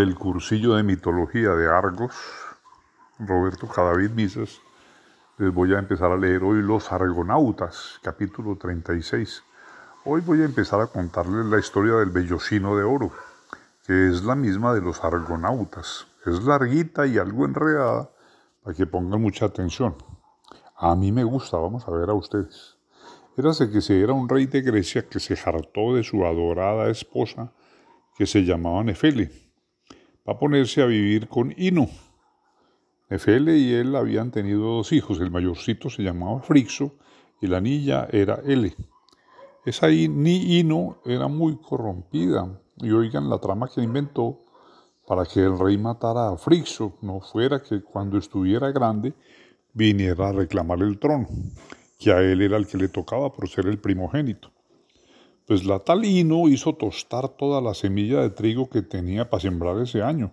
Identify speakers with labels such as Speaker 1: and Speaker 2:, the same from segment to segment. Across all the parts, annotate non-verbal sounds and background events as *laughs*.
Speaker 1: del cursillo de mitología de Argos, Roberto Cadavid Misas, les voy a empezar a leer hoy Los Argonautas, capítulo 36. Hoy voy a empezar a contarles la historia del vellocino de oro, que es la misma de los argonautas. Es larguita y algo enredada, para que pongan mucha atención. A mí me gusta, vamos a ver a ustedes. Érase que se era un rey de Grecia que se hartó de su adorada esposa, que se llamaba Nefele, para ponerse a vivir con Ino Nefele y él habían tenido dos hijos, el mayorcito se llamaba Frixo y la niña era Ele. Esa ni Ino era muy corrompida y oigan la trama que inventó para que el rey matara a Frixo, no fuera que cuando estuviera grande viniera a reclamar el trono, que a él era el que le tocaba por ser el primogénito. Pues la tal Ino hizo tostar toda la semilla de trigo que tenía para sembrar ese año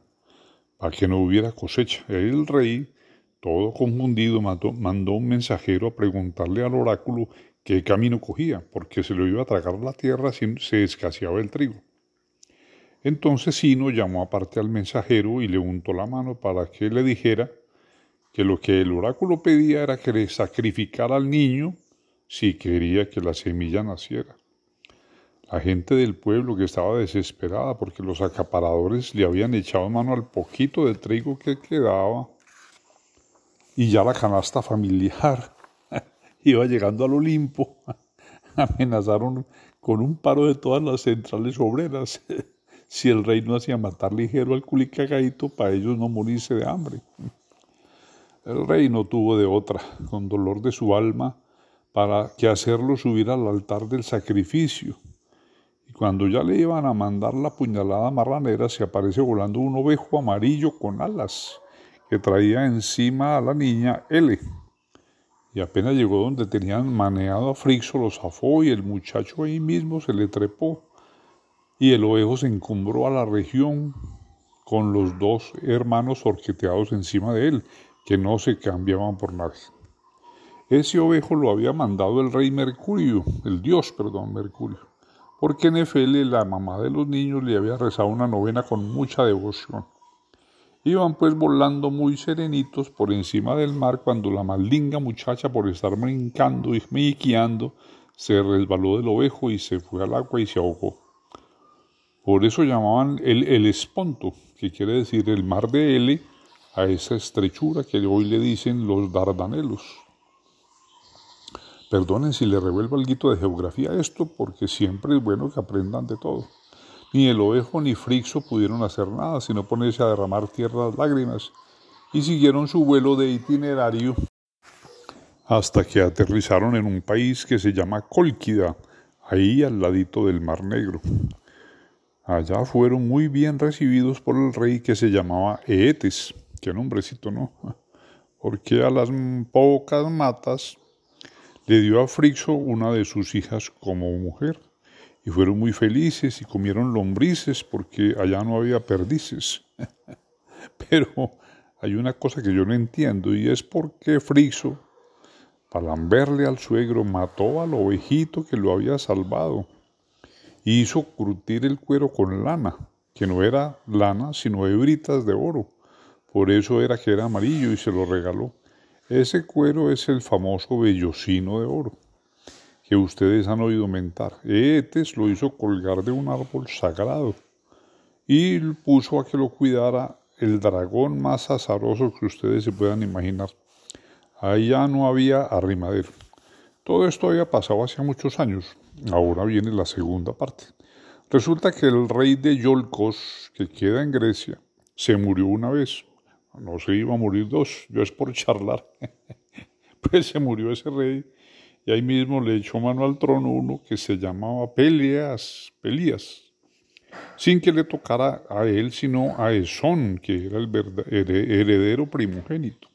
Speaker 1: para que no hubiera cosecha. El rey, todo confundido, mandó un mensajero a preguntarle al oráculo qué camino cogía, porque se lo iba a tragar la tierra si se escaseaba el trigo. Entonces Sino llamó aparte al mensajero y le untó la mano para que le dijera que lo que el oráculo pedía era que le sacrificara al niño si quería que la semilla naciera. La gente del pueblo que estaba desesperada porque los acaparadores le habían echado mano al poquito de trigo que quedaba y ya la canasta familiar *laughs* iba llegando al Olimpo. *laughs* Amenazaron con un paro de todas las centrales obreras *laughs* si el rey no hacía matar ligero al culicagadito para ellos no morirse de hambre. El rey no tuvo de otra, con dolor de su alma, para que hacerlo subir al altar del sacrificio cuando ya le iban a mandar la puñalada marranera, se aparece volando un ovejo amarillo con alas que traía encima a la niña L. Y apenas llegó donde tenían maneado a Frixo, lo zafó y el muchacho ahí mismo se le trepó. Y el ovejo se encumbró a la región con los dos hermanos orqueteados encima de él, que no se cambiaban por nadie. Ese ovejo lo había mandado el rey Mercurio, el dios, perdón, Mercurio porque Nefele, la mamá de los niños, le había rezado una novena con mucha devoción. Iban pues volando muy serenitos por encima del mar cuando la maldinga muchacha, por estar brincando y miquiando, se resbaló del ovejo y se fue al agua y se ahogó. Por eso llamaban el, el esponto, que quiere decir el mar de L, a esa estrechura que hoy le dicen los dardanelos. Perdonen si le revuelvo algo de geografía a esto, porque siempre es bueno que aprendan de todo. Ni el ovejo ni Frixo pudieron hacer nada, sino ponerse a derramar tierras lágrimas, y siguieron su vuelo de itinerario hasta que aterrizaron en un país que se llama Cólquida, ahí al ladito del Mar Negro. Allá fueron muy bien recibidos por el rey que se llamaba Eetes, qué nombrecito, ¿no? Porque a las pocas matas le dio a Frixo una de sus hijas como mujer, y fueron muy felices y comieron lombrices porque allá no había perdices. *laughs* Pero hay una cosa que yo no entiendo y es por qué Frixo, para lamberle al suegro, mató al ovejito que lo había salvado y hizo curtir el cuero con lana, que no era lana, sino hebritas de oro. Por eso era que era amarillo y se lo regaló. Ese cuero es el famoso vellocino de oro que ustedes han oído mentar. Etes lo hizo colgar de un árbol sagrado y puso a que lo cuidara el dragón más azaroso que ustedes se puedan imaginar. Allá no había arrimadero. Todo esto había pasado hace muchos años. Ahora viene la segunda parte. Resulta que el rey de Yolcos, que queda en Grecia, se murió una vez no se iba a morir dos, yo es por charlar. *laughs* pues se murió ese rey y ahí mismo le echó mano al trono uno que se llamaba Peleas, Pelías, sin que le tocara a él sino a Esón, que era el heredero primogénito,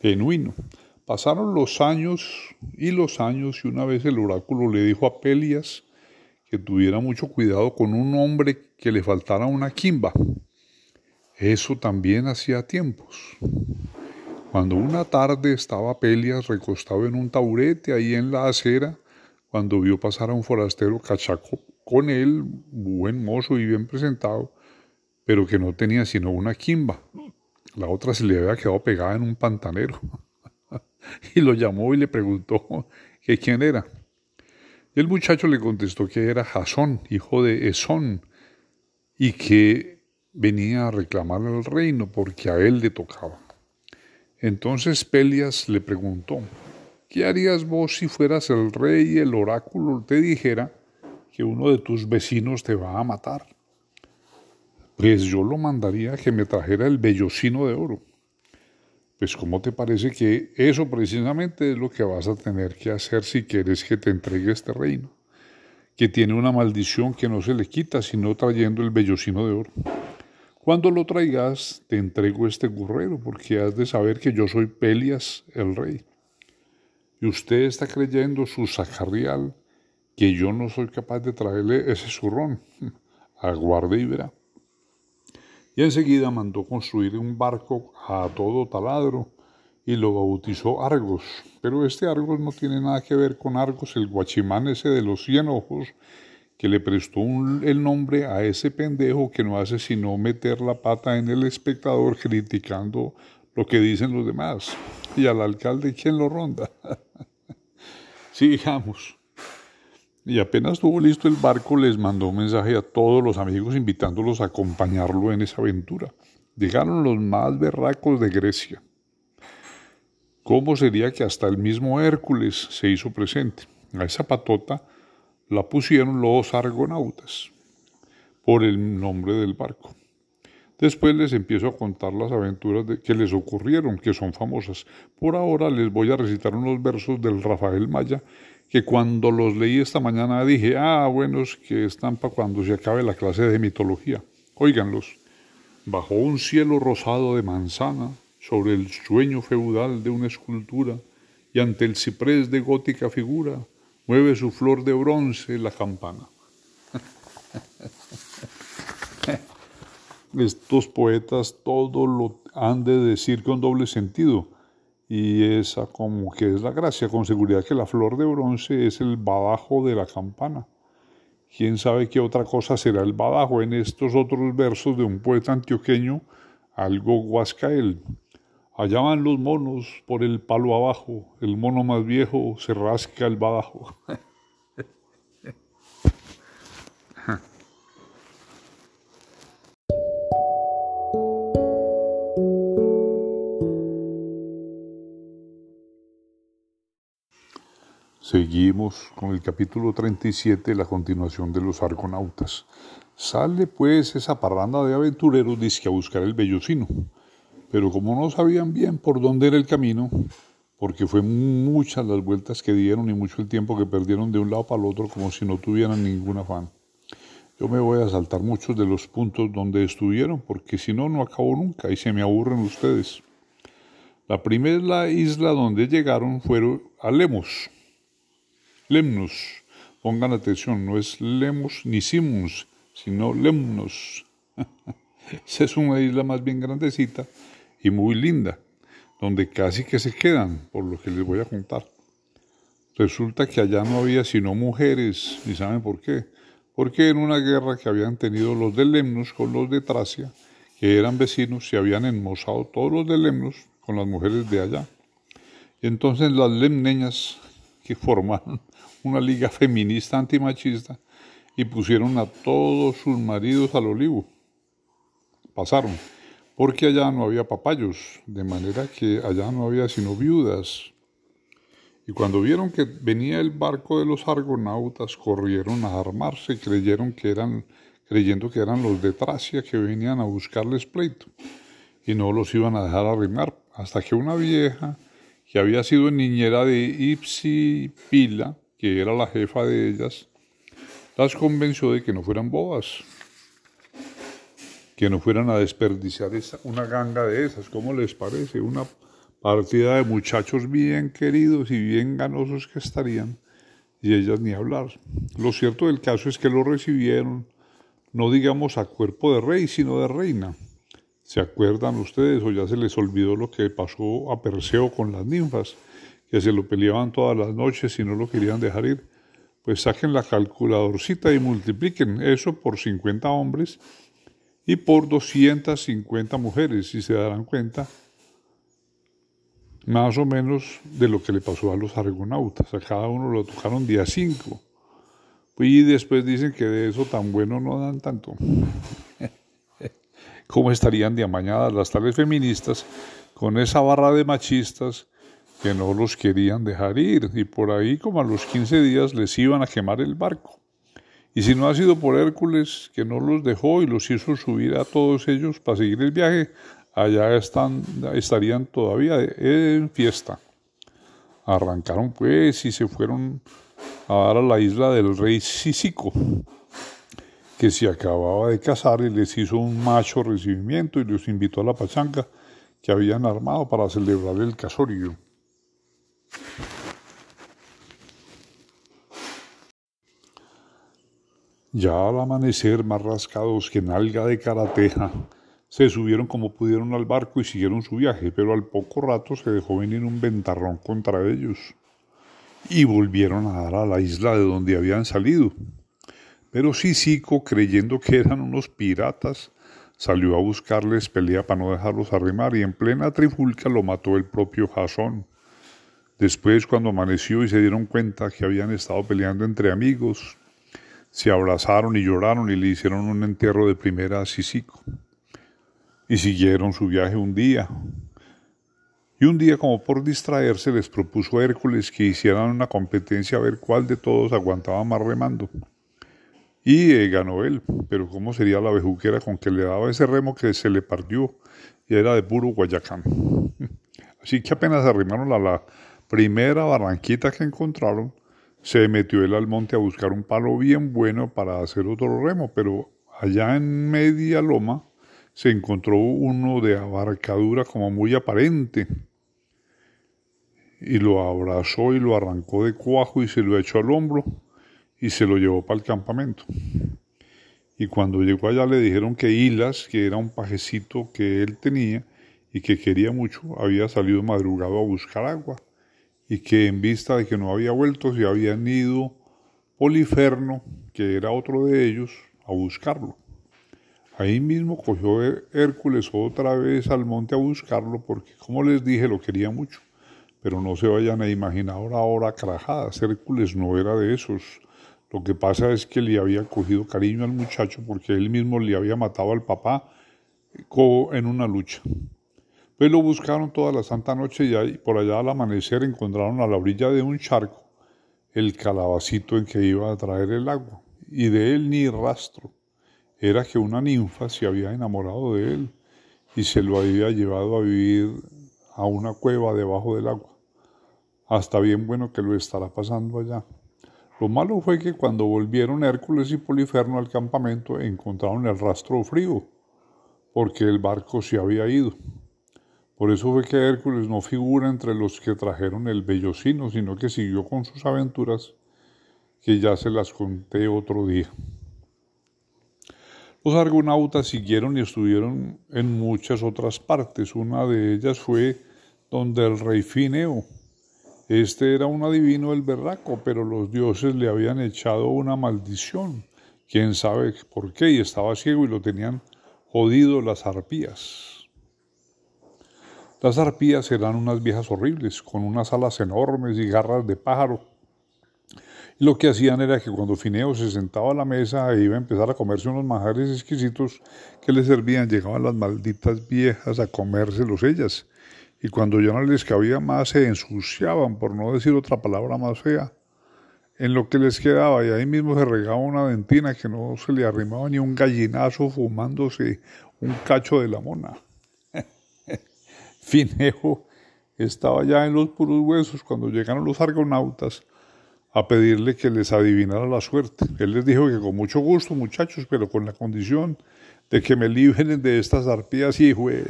Speaker 1: genuino. Pasaron los años y los años y una vez el oráculo le dijo a Pelias que tuviera mucho cuidado con un hombre que le faltara una quimba eso también hacía tiempos. Cuando una tarde estaba Pelias recostado en un taburete ahí en la acera, cuando vio pasar a un forastero cachaco con él, buen mozo y bien presentado, pero que no tenía sino una quimba. La otra se le había quedado pegada en un pantanero. *laughs* y lo llamó y le preguntó que quién era. El muchacho le contestó que era Jasón, hijo de Esón, y que venía a reclamar el reino porque a él le tocaba. Entonces Pelias le preguntó, ¿qué harías vos si fueras el rey y el oráculo te dijera que uno de tus vecinos te va a matar? Pues yo lo mandaría que me trajera el vellocino de oro. Pues ¿cómo te parece que eso precisamente es lo que vas a tener que hacer si quieres que te entregue este reino? Que tiene una maldición que no se le quita sino trayendo el vellocino de oro. Cuando lo traigas, te entrego este gurrero, porque has de saber que yo soy Pelias, el rey. Y usted está creyendo su sacarrial que yo no soy capaz de traerle ese zurrón. *laughs* Aguarde y verá. Y enseguida mandó construir un barco a todo taladro y lo bautizó Argos. Pero este Argos no tiene nada que ver con Argos, el guachimán ese de los cien ojos, que le prestó el nombre a ese pendejo que no hace sino meter la pata en el espectador criticando lo que dicen los demás. Y al alcalde, ¿quién lo ronda? *laughs* Sigamos. Y apenas tuvo listo el barco, les mandó un mensaje a todos los amigos invitándolos a acompañarlo en esa aventura. Llegaron los más berracos de Grecia. ¿Cómo sería que hasta el mismo Hércules se hizo presente? A esa patota la pusieron los argonautas por el nombre del barco. Después les empiezo a contar las aventuras que les ocurrieron, que son famosas. Por ahora les voy a recitar unos versos del Rafael Maya, que cuando los leí esta mañana dije, ah, buenos que están para cuando se acabe la clase de mitología. Óiganlos. Bajo un cielo rosado de manzana, sobre el sueño feudal de una escultura, y ante el ciprés de gótica figura, mueve su flor de bronce la campana. Estos poetas todo lo han de decir con doble sentido, y esa como que es la gracia, con seguridad que la flor de bronce es el badajo de la campana. ¿Quién sabe qué otra cosa será el badajo en estos otros versos de un poeta antioqueño, algo guascael? Allá van los monos por el palo abajo, el mono más viejo se rasca el badajo. Seguimos con el capítulo 37, la continuación de los argonautas. Sale pues esa parranda de aventureros disque a buscar el vellocino pero como no sabían bien por dónde era el camino, porque fue muchas las vueltas que dieron y mucho el tiempo que perdieron de un lado para el otro como si no tuvieran ningún afán. Yo me voy a saltar muchos de los puntos donde estuvieron, porque si no, no acabo nunca y se me aburren ustedes. La primera isla donde llegaron fue a Lemos. Lemnos. Pongan atención, no es Lemos ni Simus, sino Lemnos. *laughs* Esa es una isla más bien grandecita y muy linda, donde casi que se quedan, por lo que les voy a contar. Resulta que allá no había sino mujeres, y saben por qué. Porque en una guerra que habían tenido los de Lemnos con los de Tracia, que eran vecinos, se habían enmozado todos los de Lemnos con las mujeres de allá. Entonces las lemneñas, que formaron *laughs* una liga feminista antimachista, y pusieron a todos sus maridos al olivo. Pasaron porque allá no había papayos, de manera que allá no había sino viudas. Y cuando vieron que venía el barco de los argonautas, corrieron a armarse, creyeron que eran, creyendo que eran los de Tracia que venían a buscarles pleito, y no los iban a dejar arrimar, hasta que una vieja, que había sido niñera de Ipsi Pila, que era la jefa de ellas, las convenció de que no fueran bobas, que no fueran a desperdiciar una ganga de esas. ¿Cómo les parece? Una partida de muchachos bien queridos y bien ganosos que estarían, y ellas ni hablar. Lo cierto del caso es que lo recibieron, no digamos a cuerpo de rey, sino de reina. ¿Se acuerdan ustedes o ya se les olvidó lo que pasó a Perseo con las ninfas, que se lo peleaban todas las noches y no lo querían dejar ir? Pues saquen la calculadorcita y multipliquen eso por 50 hombres y por 250 mujeres, y se darán cuenta más o menos de lo que le pasó a los argonautas. A cada uno lo tocaron día 5. Y después dicen que de eso tan bueno no dan tanto. *laughs* ¿Cómo estarían de amañadas las tales feministas con esa barra de machistas que no los querían dejar ir? Y por ahí como a los 15 días les iban a quemar el barco. Y si no ha sido por Hércules, que no los dejó y los hizo subir a todos ellos para seguir el viaje, allá están, estarían todavía en fiesta. Arrancaron pues y se fueron a dar a la isla del rey Cícico, que se acababa de casar y les hizo un macho recibimiento y los invitó a la pachanga que habían armado para celebrar el casorio. Ya al amanecer, más rascados que nalga de carateja, se subieron como pudieron al barco y siguieron su viaje, pero al poco rato se dejó venir un ventarrón contra ellos y volvieron a dar a la isla de donde habían salido. Pero Sisico, creyendo que eran unos piratas, salió a buscarles pelea para no dejarlos arrimar y en plena trifulca lo mató el propio Jasón. Después, cuando amaneció y se dieron cuenta que habían estado peleando entre amigos, se abrazaron y lloraron y le hicieron un entierro de primera a Sisico. Y siguieron su viaje un día. Y un día, como por distraerse, les propuso a Hércules que hicieran una competencia a ver cuál de todos aguantaba más remando. Y eh, ganó él, pero ¿cómo sería la bejuquera con que le daba ese remo que se le partió y era de puro Guayacán? *laughs* Así que apenas arrimaron a la primera barranquita que encontraron, se metió él al monte a buscar un palo bien bueno para hacer otro remo, pero allá en media loma se encontró uno de abarcadura como muy aparente y lo abrazó y lo arrancó de cuajo y se lo echó al hombro y se lo llevó para el campamento. Y cuando llegó allá le dijeron que Hilas, que era un pajecito que él tenía y que quería mucho, había salido madrugado a buscar agua y que en vista de que no había vuelto se habían ido Poliferno, que era otro de ellos, a buscarlo. Ahí mismo cogió Hércules otra vez al monte a buscarlo porque, como les dije, lo quería mucho. Pero no se vayan a imaginar ahora carajadas. Hércules no era de esos. Lo que pasa es que le había cogido cariño al muchacho porque él mismo le había matado al papá en una lucha. Pues lo buscaron toda la santa noche y por allá al amanecer encontraron a la orilla de un charco el calabacito en que iba a traer el agua, y de él ni rastro. Era que una ninfa se había enamorado de él y se lo había llevado a vivir a una cueva debajo del agua. Hasta bien bueno que lo estará pasando allá. Lo malo fue que cuando volvieron Hércules y Poliferno al campamento encontraron el rastro frío, porque el barco se había ido. Por eso fue que Hércules no figura entre los que trajeron el vellocino, sino que siguió con sus aventuras, que ya se las conté otro día. Los argonautas siguieron y estuvieron en muchas otras partes. Una de ellas fue donde el rey Fineo. Este era un adivino del berraco, pero los dioses le habían echado una maldición. Quién sabe por qué, y estaba ciego y lo tenían jodido las arpías. Las arpías eran unas viejas horribles, con unas alas enormes y garras de pájaro. Y lo que hacían era que cuando Fineo se sentaba a la mesa e iba a empezar a comerse unos manjares exquisitos que le servían, llegaban las malditas viejas a comérselos ellas. Y cuando ya no les cabía más, se ensuciaban, por no decir otra palabra más fea, en lo que les quedaba. Y ahí mismo se regaba una dentina que no se le arrimaba ni un gallinazo fumándose un cacho de la mona. Fineo estaba ya en los puros huesos cuando llegaron los argonautas a pedirle que les adivinara la suerte. Él les dijo que con mucho gusto, muchachos, pero con la condición de que me libren de estas arpías y fue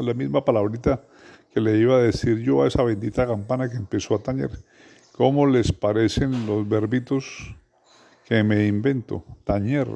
Speaker 1: la misma palabrita que le iba a decir yo a esa bendita campana que empezó a tañer. ¿Cómo les parecen los verbitos que me invento? Tañer.